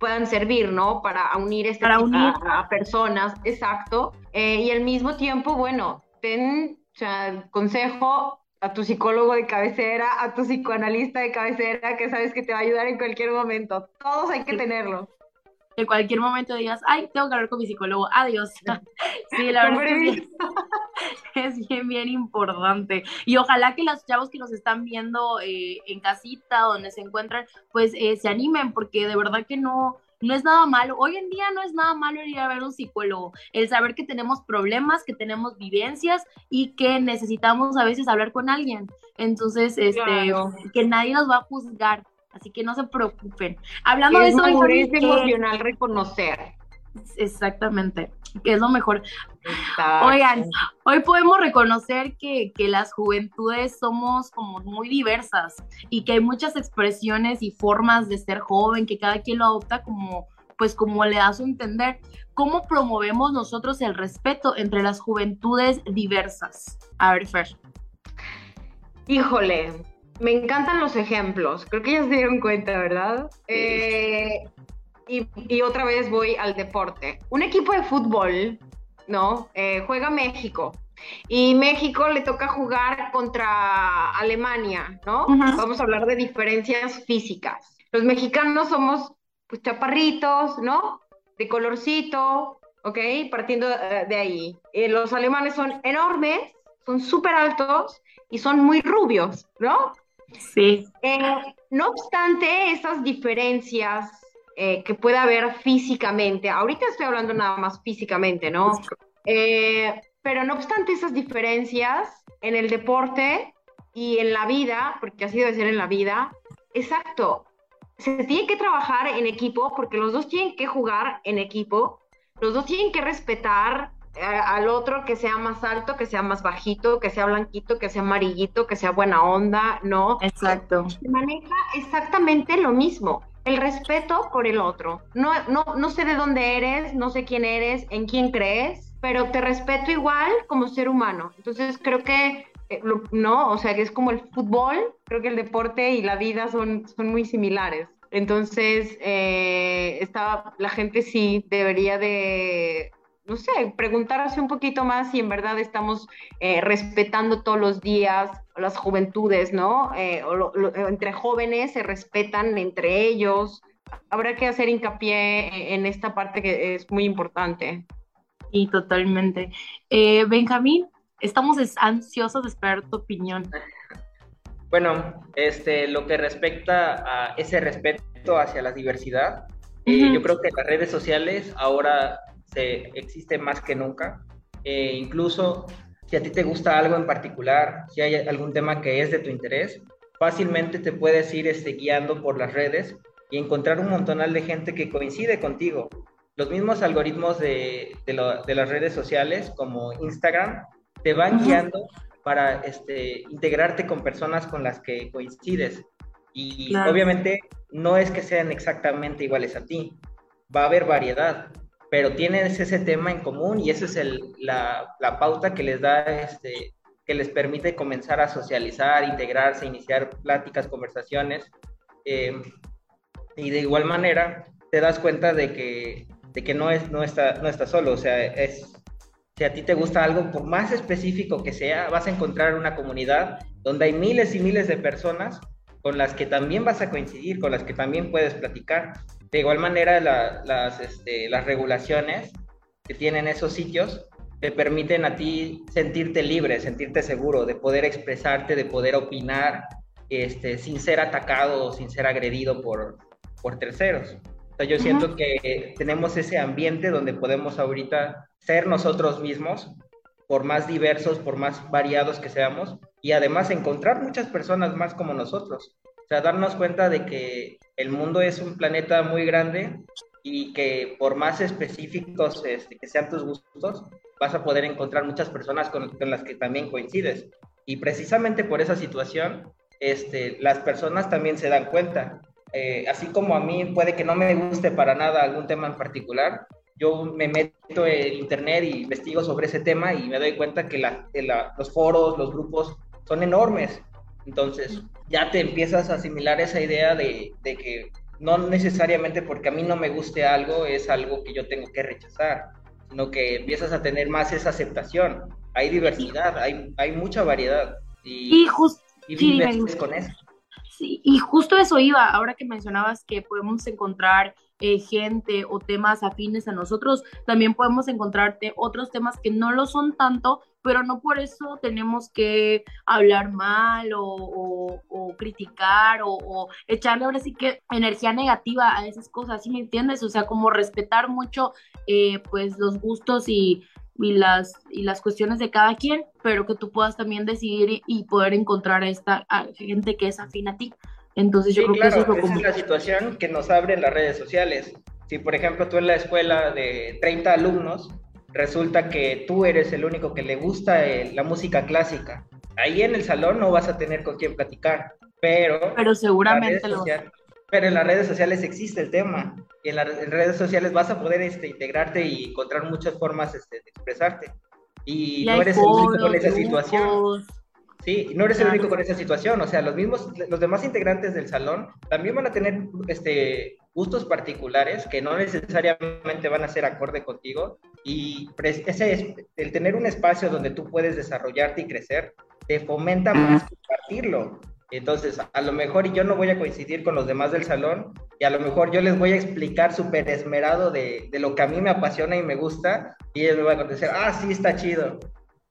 puedan servir, ¿no? Para unir este Para unir. A, personas, exacto. Eh, y al mismo tiempo, bueno, ten o sea, consejo a tu psicólogo de cabecera, a tu psicoanalista de cabecera, que sabes que te va a ayudar en cualquier momento. Todos hay que tenerlo. En cualquier momento digas, ay, tengo que hablar con mi psicólogo, adiós. Sí, la verdad es, es bien, bien importante. Y ojalá que los chavos que nos están viendo eh, en casita, donde se encuentran, pues eh, se animen, porque de verdad que no, no es nada malo. Hoy en día no es nada malo ir a ver un psicólogo. El saber que tenemos problemas, que tenemos vivencias y que necesitamos a veces hablar con alguien. Entonces, este, que nadie nos va a juzgar. Así que no se preocupen. Hablando de eso, es emocional reconocer. Exactamente, que es lo mejor. Oigan, hoy podemos reconocer que, que, las juventudes somos como muy diversas y que hay muchas expresiones y formas de ser joven, que cada quien lo adopta como, pues como le da su entender. ¿Cómo promovemos nosotros el respeto entre las juventudes diversas? A ver, Fer. Híjole, me encantan los ejemplos. Creo que ya se dieron cuenta, ¿verdad? Eh, y, otra vez voy al deporte. Un equipo de fútbol, ¿no? Eh, juega México. Y México le toca jugar contra Alemania, ¿no? Vamos a hablar de diferencias físicas. Los mexicanos somos pues chaparritos, ¿no? De colorcito, ¿ok? Partiendo eh, de ahí. Eh, los alemanes son enormes, son súper altos y son muy rubios, ¿no? Sí. no obstante esas diferencias eh, que pueda haber físicamente. Ahorita estoy hablando nada más físicamente, ¿no? Eh, pero no obstante esas diferencias en el deporte y en la vida, porque así debe ser en la vida, exacto, se tiene que trabajar en equipo porque los dos tienen que jugar en equipo, los dos tienen que respetar eh, al otro que sea más alto, que sea más bajito, que sea blanquito, que sea amarillito, que sea buena onda, ¿no? Exacto. Se maneja exactamente lo mismo el respeto por el otro. No, no, no sé de dónde eres, no sé quién eres, en quién crees, pero te respeto igual como ser humano. Entonces creo que, eh, no, o sea, que es como el fútbol, creo que el deporte y la vida son, son muy similares. Entonces, eh, estaba, la gente sí debería de no sé, preguntarse un poquito más si en verdad estamos eh, respetando todos los días las juventudes, ¿no? Eh, entre jóvenes se respetan entre ellos. Habrá que hacer hincapié en esta parte que es muy importante. Sí, totalmente. Eh, Benjamín, estamos ansiosos de esperar tu opinión. Bueno, este, lo que respecta a ese respeto hacia la diversidad, yo creo que las redes sociales ahora se, existe más que nunca. Eh, incluso si a ti te gusta algo en particular, si hay algún tema que es de tu interés, fácilmente te puedes ir este, guiando por las redes y encontrar un montonal de gente que coincide contigo. Los mismos algoritmos de, de, las redes sociales, como Instagram, te van guiando para este, integrarte con personas con las que coincides. Y obviamente no es que sean exactamente iguales a ti, va a haber variedad pero tienes ese tema en común y esa es el, la, la, pauta que les da, este, que les permite comenzar a socializar, integrarse, iniciar pláticas, conversaciones. Em, y de igual manera te das cuenta de que, de que no, es, no, está, no está solo, o sea, es, si a ti te gusta algo, por más específico que sea, vas a encontrar una comunidad donde hay miles y miles de personas con las que también vas a coincidir, con las que también puedes platicar. De igual manera, las, este, las regulaciones que tienen esos sitios te permiten a ti sentirte libre, sentirte seguro, de poder expresarte, de poder opinar este, sin ser atacado o sin ser agredido por, por terceros. yo siento que tenemos ese ambiente donde podemos ahorita ser nosotros mismos, por más diversos, por más variados que seamos, y además encontrar muchas personas más como nosotros. Sea, darnos cuenta de que el mundo es un planeta muy grande y que por más específicos este, que sean tus gustos, vas a poder encontrar muchas personas con, las que también coincides. Y precisamente por esa situación, este, las personas también se dan cuenta. Eh, así como a mí puede que no me guste para nada algún tema en particular, yo me meto en internet y investigo sobre ese tema y me doy cuenta que los foros, los grupos son enormes entonces, ya te empiezas a asimilar esa idea de, que no necesariamente porque a mí no me guste algo es algo que yo tengo que rechazar, sino que empiezas a tener más esa aceptación. Hay diversidad, hay, hay mucha variedad. Y, justo vives con eso. Sí, y justo eso iba, ahora que mencionabas que podemos encontrar eh, gente o temas afines a nosotros, también podemos encontrarte otros temas que no lo son tanto, pero no por eso tenemos que hablar mal o, criticar o, echarle ahora sí que energía negativa a esas cosas, ¿sí me entiendes? O sea, como respetar mucho eh, pues los gustos y, y, las, y las cuestiones de cada quien, pero que tú puedas también decidir y, poder encontrar a esta gente que es afín a ti. Entonces yo creo que eso es, lo esa es la situación que nos abren las redes sociales. Si por ejemplo tú en la escuela de 30 alumnos resulta que tú eres el único que le gusta eh, la música clásica. Ahí en el salón no vas a tener con quién platicar, pero... Pero seguramente lo... pero en las redes sociales existe el tema y en las redes sociales vas a poder este, integrarte y encontrar muchas formas este, de expresarte. Y, no eres el único con esa situación. Sí, no eres el único con esa situación, o sea, los mismos, los demás integrantes del salón también van a tener este, gustos particulares que no necesariamente van a ser acorde contigo y ese es, el tener un espacio donde tú puedes desarrollarte y crecer te fomenta más compartirlo. Entonces, a lo mejor yo no voy a coincidir con los demás del salón y a lo mejor yo les voy a explicar súper esmerado de, de, lo que a mí me apasiona y me gusta y ellos me van a contestar, ah, sí, está chido.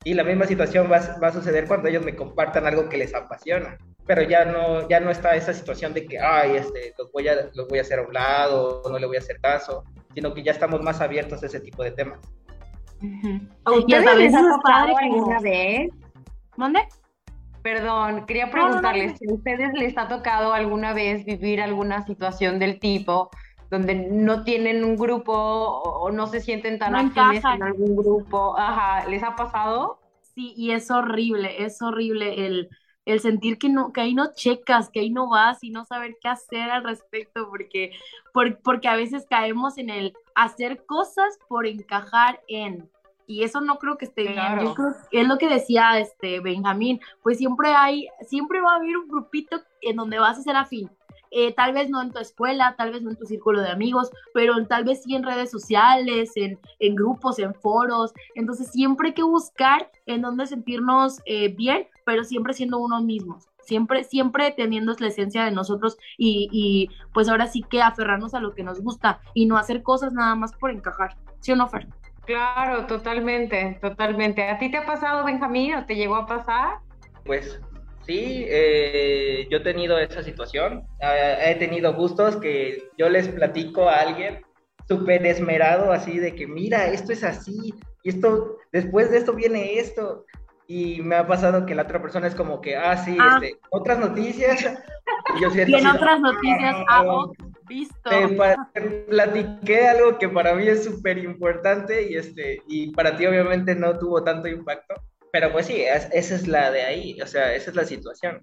Y la misma situación va, va, a suceder cuando ellos me compartan algo que les apasiona. Pero ya no, ya no está esa situación de que, ay, este, los, voy a, los voy a hacer a un lado, no le voy a hacer caso, sino que ya estamos más abiertos a ese tipo de temas. ¿A ustedes les ha tocado alguna vez? ¿Mande? Perdón, quería preguntarles si a ustedes les ha tocado alguna vez vivir alguna situación del tipo donde no tienen un grupo o no se sienten tan afines en algún grupo. Ajá, ¿les ha pasado? Sí, y es horrible, es horrible el, el sentir que no, que ahí no checas, que ahí no vas y no saber qué hacer al respecto, porque, porque a veces caemos en el hacer cosas por encajar en. Y eso no creo que esté bien. Yo creo que es lo que decía este Benjamín, pues siempre hay, siempre va a haber un grupito en donde vas a ser afín eh, tal vez no en tu escuela, tal vez no en tu círculo de amigos, pero tal vez sí en redes sociales, en, en grupos, en foros. Entonces siempre hay que buscar en dónde sentirnos eh, bien, pero siempre siendo uno mismos. Siempre, siempre teniendo la esencia de nosotros y, y, pues ahora sí que aferrarnos a lo que nos gusta y no hacer cosas nada más por encajar. ¿Sí o no, Fer? Claro, totalmente, totalmente. ¿A ti te ha pasado, Benjamín, o te llegó a pasar? Pues Sí, eh, yo he tenido esa situación. he tenido gustos que yo les platico a alguien súper esmerado, así de que mira, esto es así, y esto, después de esto viene esto. Y me ha pasado que la otra persona es como que, ah, sí, ah. Este, otras noticias. Y, yo en otras noticias hago visto. platiqué algo que para mí es súper importante y, este, y para ti obviamente no tuvo tanto impacto. Pero pues sí, esa es la de ahí, o sea, esa es la situación.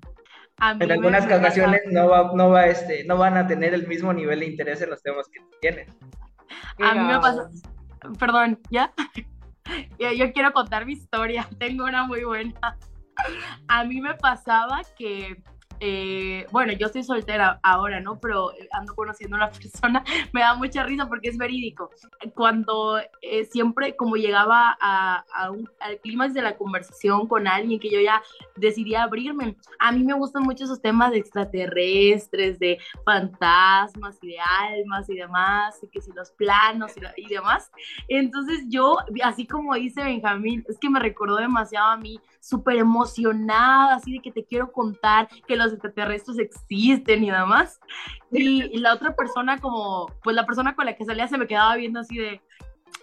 En algunas ocasiones no, va, no, va, este, no van a tener el mismo nivel de interés en los temas que tienen. A mí me pasa, perdón, ¿ya? Yo quiero contar mi historia, tengo una muy buena. A mí me pasaba que eh, bueno, yo estoy soltera ahora, ¿no? Pero eh, ando conociendo a una persona, me da mucha risa porque es verídico. Cuando eh, siempre, como llegaba a, un, al clima de la conversación con alguien que yo ya decidí abrirme, a mí me gustan mucho esos temas de extraterrestres, de fantasmas y de almas y demás, y que si los planos y, y demás. Entonces yo, así como dice Benjamín, es que me recordó demasiado a mí, súper emocionada, así de que te quiero contar que los extraterrestres existen y nada más. Y, la otra persona como, pues la persona con la que salía se me quedaba viendo así de,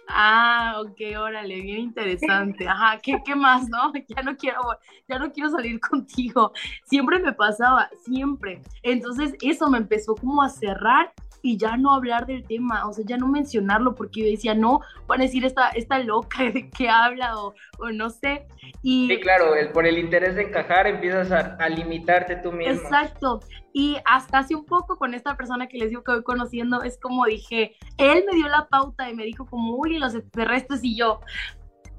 ah, ok, órale, bien interesante, ajá, ¿qué, qué más, no? Ya no quiero, ya no quiero salir contigo. Siempre me pasaba, siempre. Entonces eso me empezó como a cerrar y ya no hablar del tema, o sea, ya no mencionarlo porque yo decía, no, van a decir esta, esta loca de qué habla o, o, no sé. Y, sí, claro, el, por el interés de encajar empiezas a, a, limitarte tú mismo. Exacto, y hasta hace un poco con esta persona que les digo que voy conociendo, es como dije, él me dio la pauta y me dijo como, uy, los extraterrestres y yo,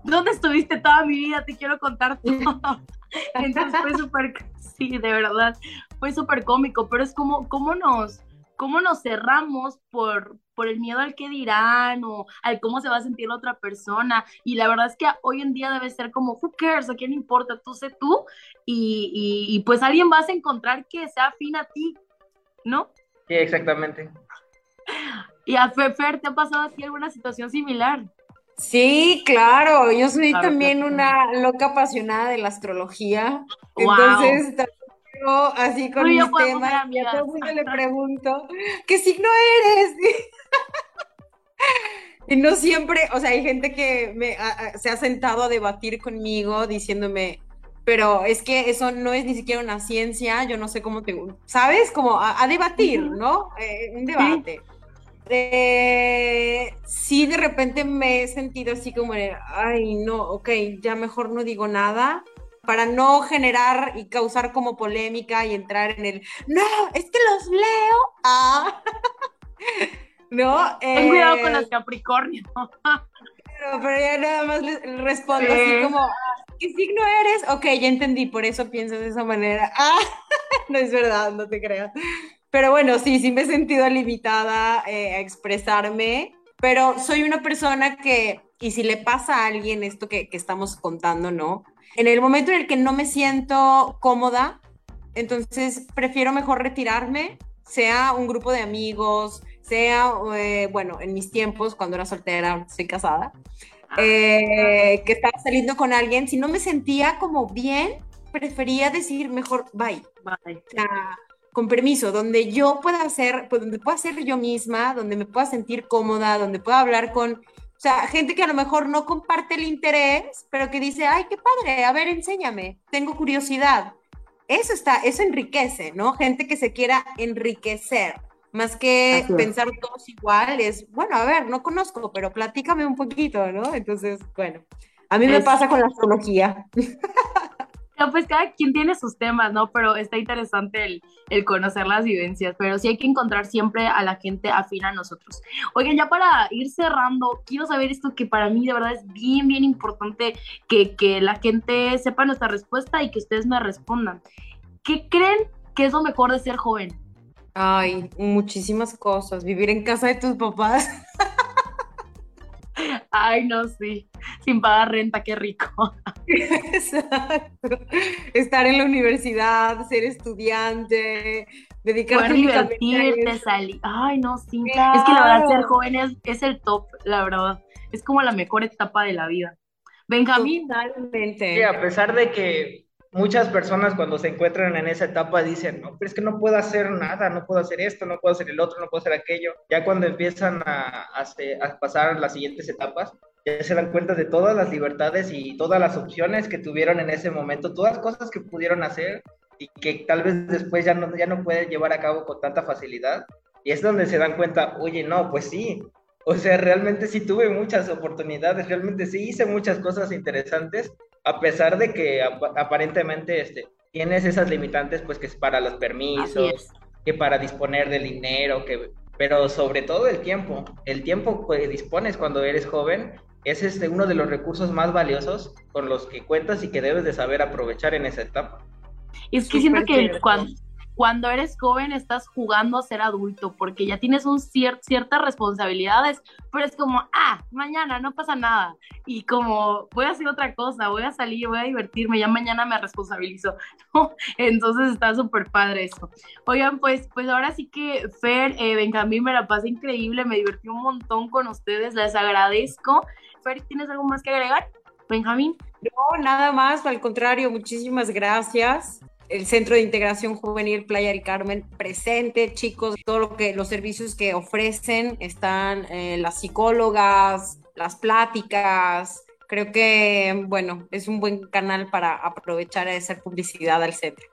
¿dónde estuviste toda mi vida? Te quiero contar todo. Entonces fue súper, sí, de verdad, fue súper cómico, pero es como, ¿cómo nos cómo nos cerramos por, por el miedo al que dirán o al cómo se va a sentir la otra persona. Y la verdad es que hoy en día debe ser como, who cares, a quién importa, tú sé tú. Y, y, pues alguien vas a encontrar que sea afín a ti, ¿no? Sí, exactamente. Y a Fefer, ¿te ha pasado a ti alguna situación similar? Sí, claro, yo soy también una loca apasionada de la astrología. Entonces, yo así con mis temas, y a todo el mundo le pregunto, ¿qué signo eres? y no siempre, o sea, hay gente que me, se ha sentado a debatir conmigo diciéndome, pero es que eso no es ni siquiera una ciencia, yo no sé cómo te, ¿sabes? Como a, debatir, ¿no? Eh, un debate. Eh, sí, de repente me he sentido así como, ay, no, ok, ya mejor no digo nada para no generar y causar como polémica y entrar en el, no, es que los leo. Ah. no. Ten cuidado con eh, los Capricornio. pero, pero, ya nada más les respondo así como, ah, ¿qué signo eres? Ok, ya entendí, por eso piensas de esa manera. Ah, no es verdad, no te creas. Pero bueno, sí, sí me he sentido limitada eh, a expresarme, pero soy una persona que, y si le pasa a alguien esto que, que estamos contando, ¿no? En el momento en el que no me siento cómoda, entonces prefiero mejor retirarme, sea un grupo de amigos, sea, eh, bueno, en mis tiempos, cuando era soltera, soy casada, eh, que estaba saliendo con alguien, si no me sentía como bien, prefería decir mejor bye. Bye con permiso, donde yo pueda hacer, pues, donde pueda ser yo misma, donde me pueda sentir cómoda, donde pueda hablar con, o sea, gente que a lo mejor no comparte el interés, pero que dice, ay, qué padre, a ver, enséñame, tengo curiosidad. Eso está, eso enriquece, ¿no? Gente que se quiera enriquecer, más que pensar todos iguales. Bueno, a ver, no conozco, pero platícame un poquito, ¿no? Entonces, bueno, a mí me pasa con la astrología. pues cada quien tiene sus temas, ¿no? Pero está interesante el, conocer las vivencias, pero sí hay que encontrar siempre a la gente afín a nosotros. Oigan, ya para ir cerrando, quiero saber esto que para mí de verdad es bien, bien importante que, que la gente sepa nuestra respuesta y que ustedes me respondan. ¿Qué creen que es lo mejor de ser joven? Ay, muchísimas cosas. Vivir en casa de tus papás. Ay, no, sí. Sin pagar renta, qué rico. Exacto. Estar en la universidad, ser estudiante, dedicarte a divertirte, salir. Ay, no, sí. Es que la verdad, ser joven es, el top, la verdad. Es como la mejor etapa de la vida. Benjamín. Totalmente. Sí, a pesar de que muchas personas cuando se encuentran en esa etapa dicen, no, pero es que no puedo hacer nada, no puedo hacer esto, no puedo hacer el otro, no puedo hacer aquello. Ya cuando empiezan a, pasar las siguientes etapas, ya se dan cuenta de todas las libertades y todas las opciones que tuvieron en ese momento, todas las cosas que pudieron hacer y que tal vez después ya no, ya no pueden llevar a cabo con tanta facilidad. Y es donde se dan cuenta, oye, no, pues sí, o sea, realmente sí tuve muchas oportunidades, realmente sí hice muchas cosas interesantes, a pesar de que aparentemente este, tienes esas limitantes, pues que es para los permisos, que para disponer del dinero, que, pero sobre todo el tiempo. El tiempo que dispones cuando eres joven es este, uno de los recursos más valiosos con los que cuentas y que debes de saber aprovechar en esa etapa. Y es que siento que cuando, cuando eres joven estás jugando a ser adulto porque ya tienes un ciertas responsabilidades, pero es como, ah, mañana no pasa nada y como voy a hacer otra cosa, voy a salir, voy a divertirme, ya mañana me responsabilizo, Entonces está súper padre eso. Oigan, pues, pues ahora sí que Fer, eh, Benjamín, me la pasé increíble, me divertí un montón con ustedes, les agradezco. Fer, ¿tienes algo más que agregar? Benjamín. No, nada más, al contrario, muchísimas gracias el Centro de Integración Juvenil Playa del Carmen presente, chicos, todo lo que los servicios que ofrecen están eh, las psicólogas, las pláticas. Creo que, bueno, es un buen canal para aprovechar a hacer publicidad al centro.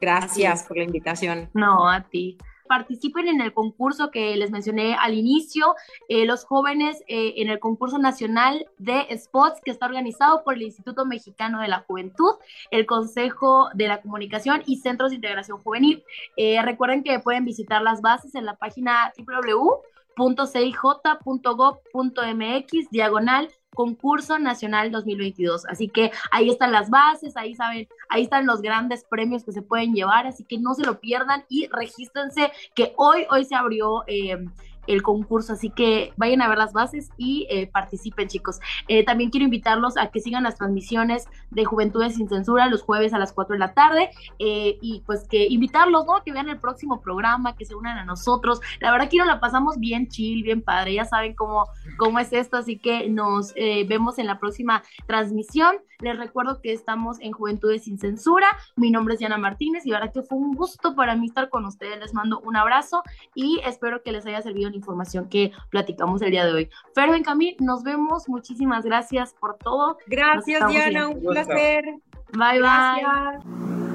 Gracias por la invitación. No, a ti participen en el concurso que les mencioné al inicio, eh, los jóvenes eh, en el concurso nacional de spots que está organizado por el Instituto Mexicano de la Juventud, el Consejo de la Comunicación y Centros de Integración Juvenil. Eh, recuerden que pueden visitar las bases en la página www.cij.gov.mx diagonal concurso nacional 2022. Así que ahí están las bases, ahí saben, ahí están los grandes premios que se pueden llevar, así que no se lo pierdan y regístrense que hoy, hoy se abrió eh, el concurso, así que vayan a ver las bases y eh, participen chicos. Eh, también quiero invitarlos a que sigan las transmisiones de Juventudes sin Censura los jueves a las 4 de la tarde eh, y pues que invitarlos, ¿no? Que vean el próximo programa, que se unan a nosotros. La verdad que nos la pasamos bien chill, bien padre, ya saben cómo, cómo es esto, así que nos vemos en la próxima transmisión. Les recuerdo que estamos en Juventudes sin Censura. Mi nombre es Diana Martínez y la verdad que fue un gusto para mí estar con ustedes. Les mando un abrazo y espero que les haya servido la información que platicamos el día de hoy. Fer Camil, nos vemos. Muchísimas gracias por todo. Gracias, Diana. Un placer. Bye, bye.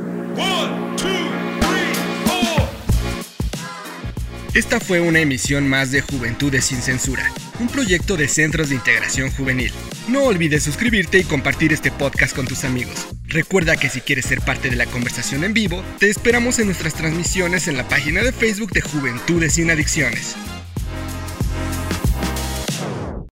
Esta fue una emisión más de Juventudes sin Censura, un proyecto de Centros de Integración Juvenil. No olvides suscribirte y compartir este podcast con tus amigos. Recuerda que si quieres ser parte de la conversación en vivo, te esperamos en nuestras transmisiones en la página de Facebook de Juventudes sin Adicciones.